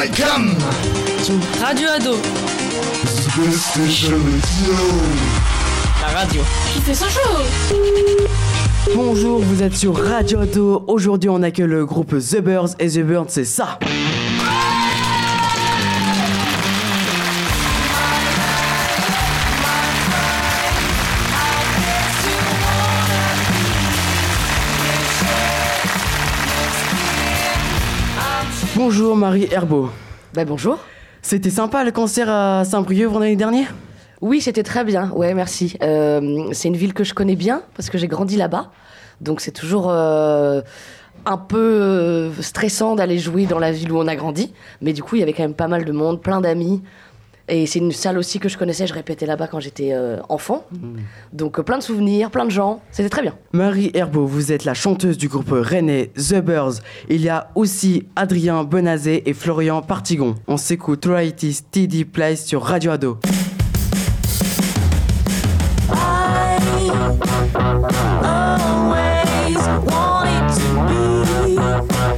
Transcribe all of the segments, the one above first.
Welcome to Radio Ado. La radio. Qui fait son show Bonjour, vous êtes sur Radio Ado. Aujourd'hui, on accueille le groupe The Birds et The Birds, c'est ça. Bonjour Marie Herbeau. Bah bonjour. C'était sympa le concert à Saint-Brieuc vendredi dernier? Oui, c'était très bien. Ouais, merci. Euh, c'est une ville que je connais bien parce que j'ai grandi là-bas. Donc c'est toujours euh, un peu euh, stressant d'aller jouer dans la ville où on a grandi. Mais du coup, il y avait quand même pas mal de monde, plein d'amis. Et c'est une salle aussi que je connaissais, je répétais là-bas quand j'étais enfant. Donc plein de souvenirs, plein de gens, c'était très bien. Marie Herbeau, vous êtes la chanteuse du groupe René The Birds. Il y a aussi Adrien Benazé et Florian Partigon. On s'écoute Royalties TD Place sur Radio Ado.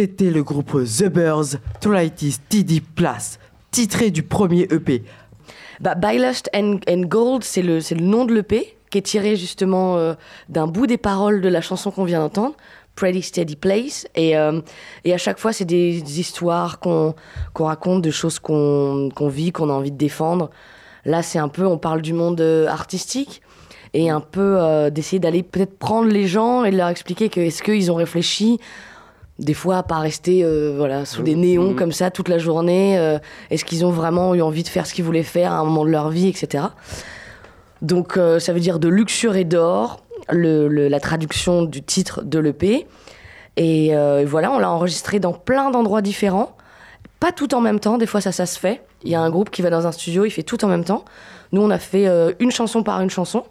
C'était le groupe The Birds, Toritis TD Plus, titré du premier EP. Bah, By Lust and, and Gold, c'est le, le nom de l'EP, qui est tiré justement euh, d'un bout des paroles de la chanson qu'on vient d'entendre, Pretty Steady Place. Et, euh, et à chaque fois, c'est des, histoires qu'on qu'on raconte, de choses qu'on qu'on vit, qu'on a envie de défendre. Là, c'est un peu, on parle du monde euh, artistique et un peu d'essayer d'aller peut-être prendre les gens et de leur expliquer que est-ce qu'ils ont réfléchi des fois à pas rester euh, voilà sous des néons Mhm. comme ça toute la journée euh, est-ce qu'ils ont vraiment eu envie de faire ce qu'ils voulaient faire à un moment de leur vie etc donc euh, ça veut dire de luxure et d'or le, le- la traduction du titre de l'EP et voilà on l'a enregistré dans plein d'endroits différents. Pas tout en même temps des fois ça ça se fait. Il y a un groupe qui va dans un studio il fait tout en même temps. Nous on a fait une chanson par une chanson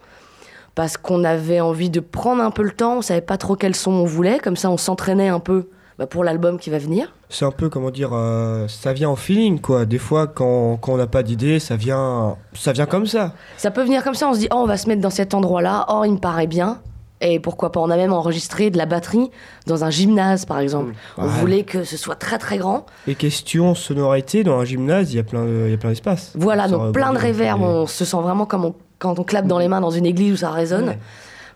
parce qu'on avait envie de prendre un peu le temps, on savait pas trop quel son on voulait, comme ça on s'entraînait un peu bah, pour l'album qui va venir. C'est un peu, comment dire, euh, ça vient en feeling, quoi. Des fois, quand, quand on n'a pas d'idée, ça vient, ça vient comme ça. Ça peut venir comme ça, on se dit, oh, on va se mettre dans cet endroit-là, oh, il me paraît bien. Et pourquoi pas, on a même enregistré de la batterie dans un gymnase, par exemple. On Ouais. voulait que ce soit très très grand. Et question sonorité, dans un gymnase, il y a plein, de- il y a plein d'espace. Voilà, donc plein de réverb, Et- on se sent vraiment comme on- quand on clappe dans les mains dans une église où ça résonne. Ouais.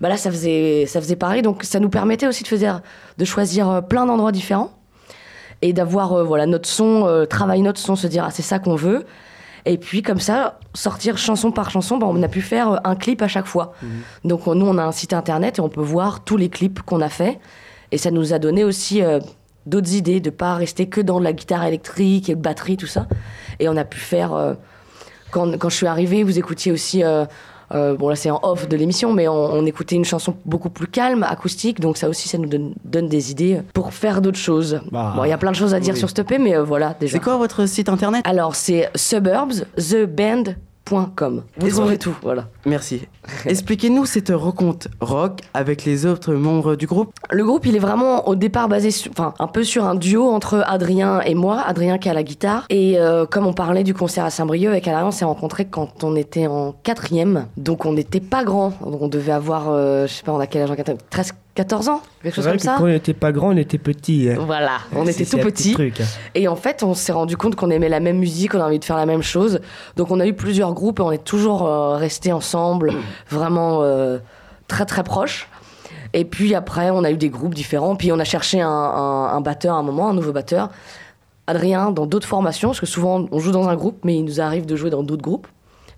Bah là, ça faisait, ça faisait pareil, donc ça nous permettait aussi de, faire, de choisir euh, plein d'endroits différents et d'avoir euh, voilà, notre son, euh, travailler notre son, se dire ah, c'est ça qu'on veut. Et puis comme ça, sortir chanson par chanson, bah, on a pu faire euh, un clip à chaque fois. Donc euh, nous, on a un site internet et on peut voir tous les clips qu'on a fait. Et ça nous a donné aussi euh, d'autres idées, de pas rester que dans la guitare électrique et batterie, tout ça. Et on a pu faire... quand, quand je suis arrivée, vous écoutiez aussi... euh, euh, bon là c'est en off de l'émission, mais on, on écoutait une chanson beaucoup plus calme, acoustique, donc ça aussi ça nous donne, donne des idées pour faire d'autres choses. Bah, bon, il y a plein de choses à dire oui. sur ce EP, mais euh, voilà déjà. C'est quoi votre site internet? Alors c'est suburbstheband.com. Vous trouverez tout, voilà. Merci. Expliquez-nous cette rencontre rock avec les autres membres du groupe. Le groupe, il est vraiment au départ basé, sur, enfin, un peu sur un duo entre Adrien et moi. Adrien qui a la guitare. Et euh, comme on parlait du concert à Saint-Brieuc, avec Adrien, on s'est rencontrés quand on était en quatrième. Donc on n'était pas grand. Donc on devait avoir, euh, je sais pas, on a quel âge en quatrième 13, 14 ans Quelque chose vrai comme que ça quand on n'était pas grand, on était petit. hein. Voilà, on était tout petit truc, hein. Et en fait, on s'est rendu compte qu'on aimait la même musique, on a envie de faire la même chose. Donc on a eu plusieurs groupes et on est toujours euh, restés ensemble, vraiment euh, très très proches. Et puis après, on a eu des groupes différents. Puis on a cherché un, un- un batteur à un moment, un nouveau batteur. Adrien, dans d'autres formations, parce que souvent on joue dans un groupe, mais il nous arrive de jouer dans d'autres groupes.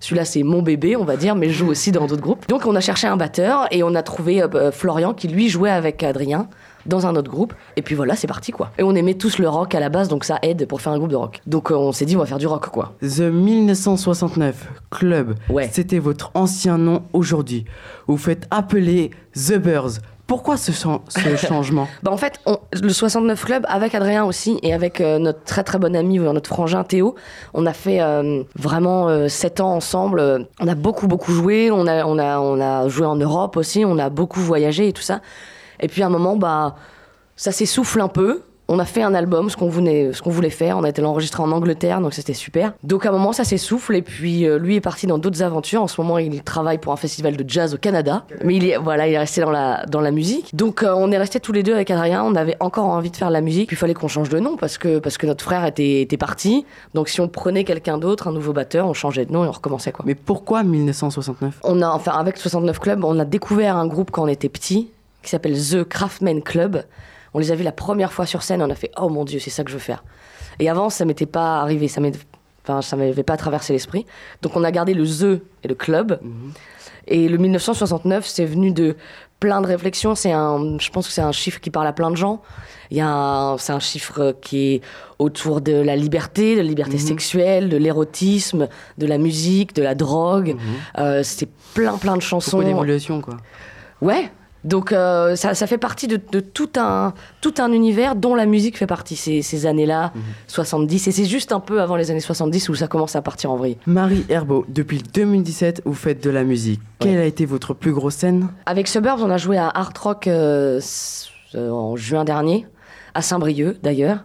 Celui-là, c'est mon bébé, on va dire, mais je joue aussi dans d'autres groupes. Donc on a cherché un batteur et on a trouvé euh, euh, Florian qui lui jouait avec Adrien dans un autre groupe. Et puis voilà, c'est parti quoi. Et on aimait tous le rock à la base, donc ça aide pour faire un groupe de rock. Donc euh, on s'est dit, on va faire du rock quoi. The 1969 Club, Ouais. c'était votre ancien nom aujourd'hui. Vous faites appeler The Birds. Pourquoi ce, chan- ce changement? Bah en fait, on- le 69 Club, avec Adrien aussi, et avec euh, notre très très bon ami, euh, notre frangin Théo, on a fait euh, vraiment euh, 7 ans ensemble. On a beaucoup beaucoup joué, on a, on, a, on a joué en Europe aussi, on a beaucoup voyagé et tout ça. Et puis à un moment, bah, ça s'essouffle un peu. On a fait un album, ce qu'on voulait, ce qu'on voulait faire. On a été l'enregistrer en Angleterre, donc c'était super. Donc à un moment, ça s'essouffle. Et puis euh, lui est parti dans d'autres aventures. En ce moment, il travaille pour un festival de jazz au Canada. Mais il est, voilà, il est resté dans la, dans la musique. Donc euh, on est restés tous les deux avec Adrien. On avait encore envie de faire de la musique. Puis il fallait qu'on change de nom parce que, parce que notre frère était, était parti. Donc si on prenait quelqu'un d'autre, un nouveau batteur, on changeait de nom et on recommençait quoi. Mais pourquoi 1969 On a, enfin, avec 69 Club, on a découvert un groupe quand on était petit, qui s'appelle The Craftman Club. On les a vus la première fois sur scène, on a fait Oh mon Dieu, c'est ça que je veux faire. Et avant, ça m'était pas arrivé, ça m'était- enfin, ça m'avait pas traversé l'esprit. Donc on a gardé le The et le club. Et le 1969, c'est venu de plein de réflexions. C'est un, je pense que c'est un chiffre qui parle à plein de gens. Il y a c'est un chiffre qui est autour de la liberté, de la liberté sexuelle, de l'érotisme, de la musique, de la drogue. Euh, c'est plein plein de chansons. Beaucoup d'évolution, quoi. Ouais. Donc euh, ça, ça fait partie de, de tout, un, tout un univers dont la musique fait partie ces, ces années-là, 70. Et c'est juste un peu avant les années 70 où ça commence à partir en vrille. Marie Herbeau, depuis 2017, vous faites de la musique. Quelle a été votre plus grosse scène? Avec Suburbs, on a joué à Art Rock euh, euh, en juin dernier, à Saint-Brieuc d'ailleurs.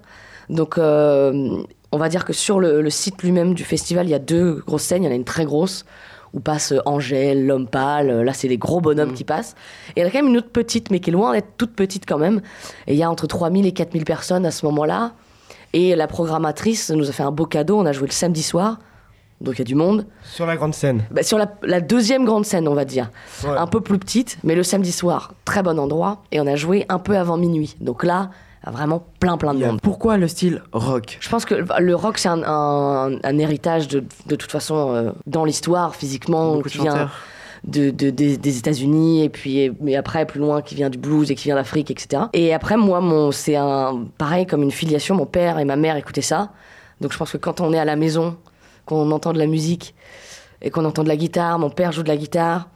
Donc on va dire que sur le, le site lui-même du festival, il y a deux grosses scènes. Il y en a une très grosse où passe Angèle, l'homme pâle. Là, c'est les gros bonhommes Mm. qui passent. Et il y en a quand même une autre petite, mais qui est loin d'être toute petite quand même. Et il y a entre 3000 et 4000 personnes à ce moment-là. Et la programmatrice nous a fait un beau cadeau. On a joué le samedi soir. Donc il y a du monde. Sur la grande scène. Bah, sur la, la deuxième grande scène, on va dire. Ouais. Un peu plus petite, mais le samedi soir, très bon endroit. Et on a joué un peu avant minuit. Donc là, vraiment plein, plein de monde. Pourquoi le style rock? Je pense que le rock, c'est un, un- un héritage de, de toute façon euh, dans l'histoire, physiquement, Beaucoup de qui vient de, de- des, des États-Unis, et puis mais après, plus loin, qui vient du blues et qui vient d'Afrique, etc. Et après, moi, mon, c'est un, pareil, comme une filiation. Mon père et ma mère écoutaient ça. Donc je pense que quand on est à la maison, qu'on entend de la musique et qu'on entend de la guitare, mon père joue de la guitare.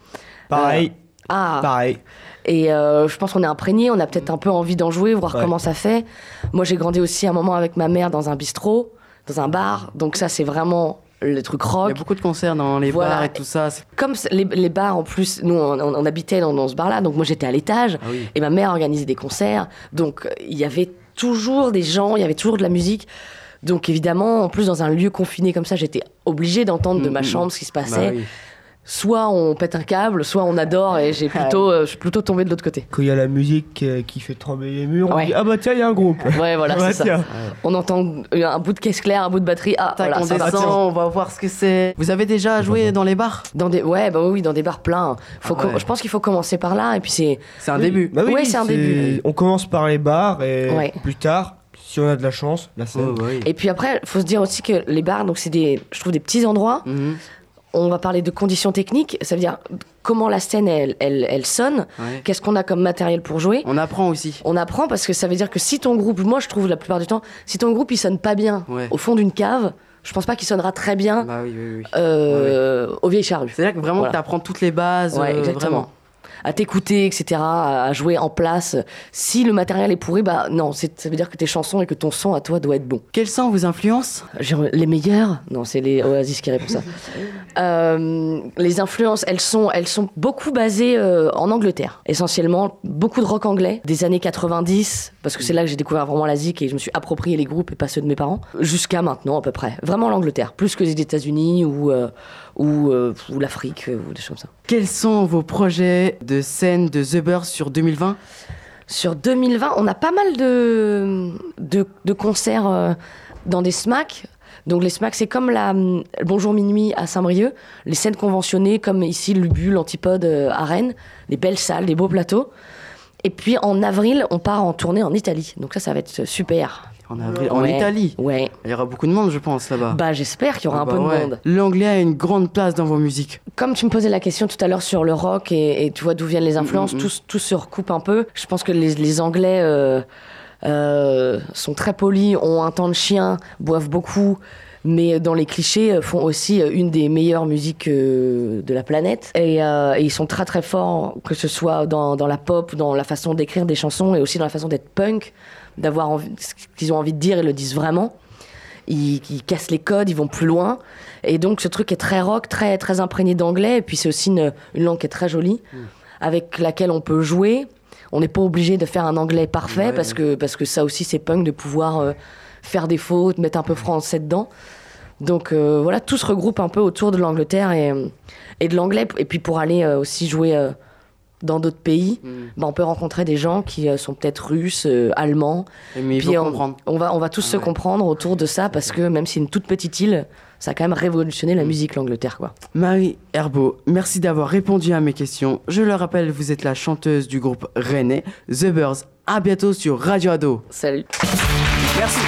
Pareil, Ah, pareil. Et euh, je pense qu'on est imprégné, on a peut-être un peu envie d'en jouer, voir Ouais. comment ça fait. Moi, j'ai grandi aussi un moment avec ma mère dans un bistrot, dans un bar. Donc ça, c'est vraiment le truc Il y rock. a beaucoup de concerts dans les Voilà. bars et tout ça. Comme les, les bars, en plus, nous, on, on- on habitait dans, dans ce bar-là, donc moi, j'étais à l'étage. Ah oui. Et ma mère organisait des concerts. Donc, euh, il y avait toujours des gens, il y avait toujours de la musique. Donc, évidemment, en plus, dans un lieu confiné comme ça, j'étais obligée d'entendre de ma Mm, mm, chambre ce qui se Bah passait. oui. Soit on pète un câble, soit on adore, et j'ai plutôt, euh, je suis plutôt tombée de l'autre côté. Quand il y a la musique euh, qui fait trembler les murs, on dit Ah bah tiens, il y a un groupe. Ouais, voilà, Ah bah c'est ça. On entend un bout de caisse claire, un bout de batterie. Ah, voilà, on descend, on va voir ce que c'est. Vous avez déjà joué dans les bars? Dans des, ouais, bah oui, dans des bars pleins. Faut Ah ouais. Je pense qu'il faut commencer par là, et puis c'est. C'est un Oui. début. Bah oui, c'est un début. On commence par les bars et Ouais. plus tard, si on a de la chance, la scène. Oh, oui. Et puis après, faut se dire aussi que les bars, donc c'est des, je trouve des petits endroits. Mhm. On va parler de conditions techniques. Ça veut dire comment la scène elle, elle, elle sonne. Ouais. Qu'est-ce qu'on a comme matériel pour jouer. On apprend aussi. On apprend parce que ça veut dire que si ton groupe, moi je trouve la plupart du temps, si ton groupe il sonne pas bien Ouais. au fond d'une cave, je pense pas qu'il sonnera très bien Bah oui, oui, oui. euh, aux vieilles charrues. C'est-à-dire que vraiment Voilà. tu apprends toutes les bases. Euh, exactement. Vraiment. À t'écouter, etc., à jouer en place. Si le matériel est pourri, bah non, ça veut dire que tes chansons et que ton son à toi doit être bon. Quelles sont vos influences Les meilleurs? Non, c'est les Oasis qui répondent ça. Euh, les influences, elles sont, elles sont beaucoup basées euh, en Angleterre. Essentiellement, beaucoup de rock anglais des années 90, parce que c'est là que j'ai découvert vraiment la zik et je me suis approprié les groupes et pas ceux de mes parents, jusqu'à maintenant à peu près. Vraiment l'Angleterre, plus que les États-Unis ou, euh, ou, euh, ou l'Afrique euh, ou des choses comme ça. Quels sont vos projets de scène de The Birds sur 2020 Sur 2020, on a pas mal de, de, de concerts euh, dans des SMAC. Donc les SMAC, c'est comme la hum, Bonjour Minuit à Saint-Brieuc, les scènes conventionnées comme ici l'Ubu, l'Antipode euh, à Rennes, des belles salles, des beaux plateaux. Et puis en avril, on part en tournée en Italie. Donc ça, ça va être super. En, avril, en Ouais. Italie. Ouais. Il y aura beaucoup de monde, je pense, là-bas. Bah j'espère qu'il y aura Ah un bah peu de ouais. monde. L'anglais a une grande place dans vos musiques. Comme tu me posais la question tout à l'heure sur le rock et, et tu vois d'où viennent les influences, Mm, mm, mm. tout, tout se recoupe un peu. Je pense que les, les Anglais euh, euh, sont très polis, ont un temps de chien, boivent beaucoup, mais dans les clichés euh, font aussi une des meilleures musiques euh, de la planète. Et, euh, et ils sont très très forts, que ce soit dans, dans la pop, dans la façon d'écrire des chansons et aussi dans la façon d'être punk, d'avoir envie, ce qu'ils ont envie de dire, ils le disent vraiment. Ils, ils cassent les codes, ils vont plus loin. Et donc ce truc est très rock, très, très imprégné d'anglais. Et puis c'est aussi une, une langue qui est très jolie, avec laquelle on peut jouer. On n'est pas obligé de faire un anglais parfait, Ouais. parce, que, parce que ça aussi c'est punk de pouvoir euh, faire des fautes, mettre un peu français dedans. Donc euh, voilà, tout se regroupe un peu autour de l'Angleterre et, et de l'anglais. Et puis pour aller euh, aussi jouer dans d'autres pays, ben, on peut rencontrer des gens qui euh, sont peut-être russes, euh, allemands. On, on, va, on va tous se comprendre autour de ça parce que même si une toute petite île, ça a quand même révolutionné la musique, l'Angleterre. quoi. Marie Herbeau, merci d'avoir répondu à mes questions. Je le rappelle, vous êtes la chanteuse du groupe Rennais, The Birds. À bientôt sur Radio Ado. Salut. Merci.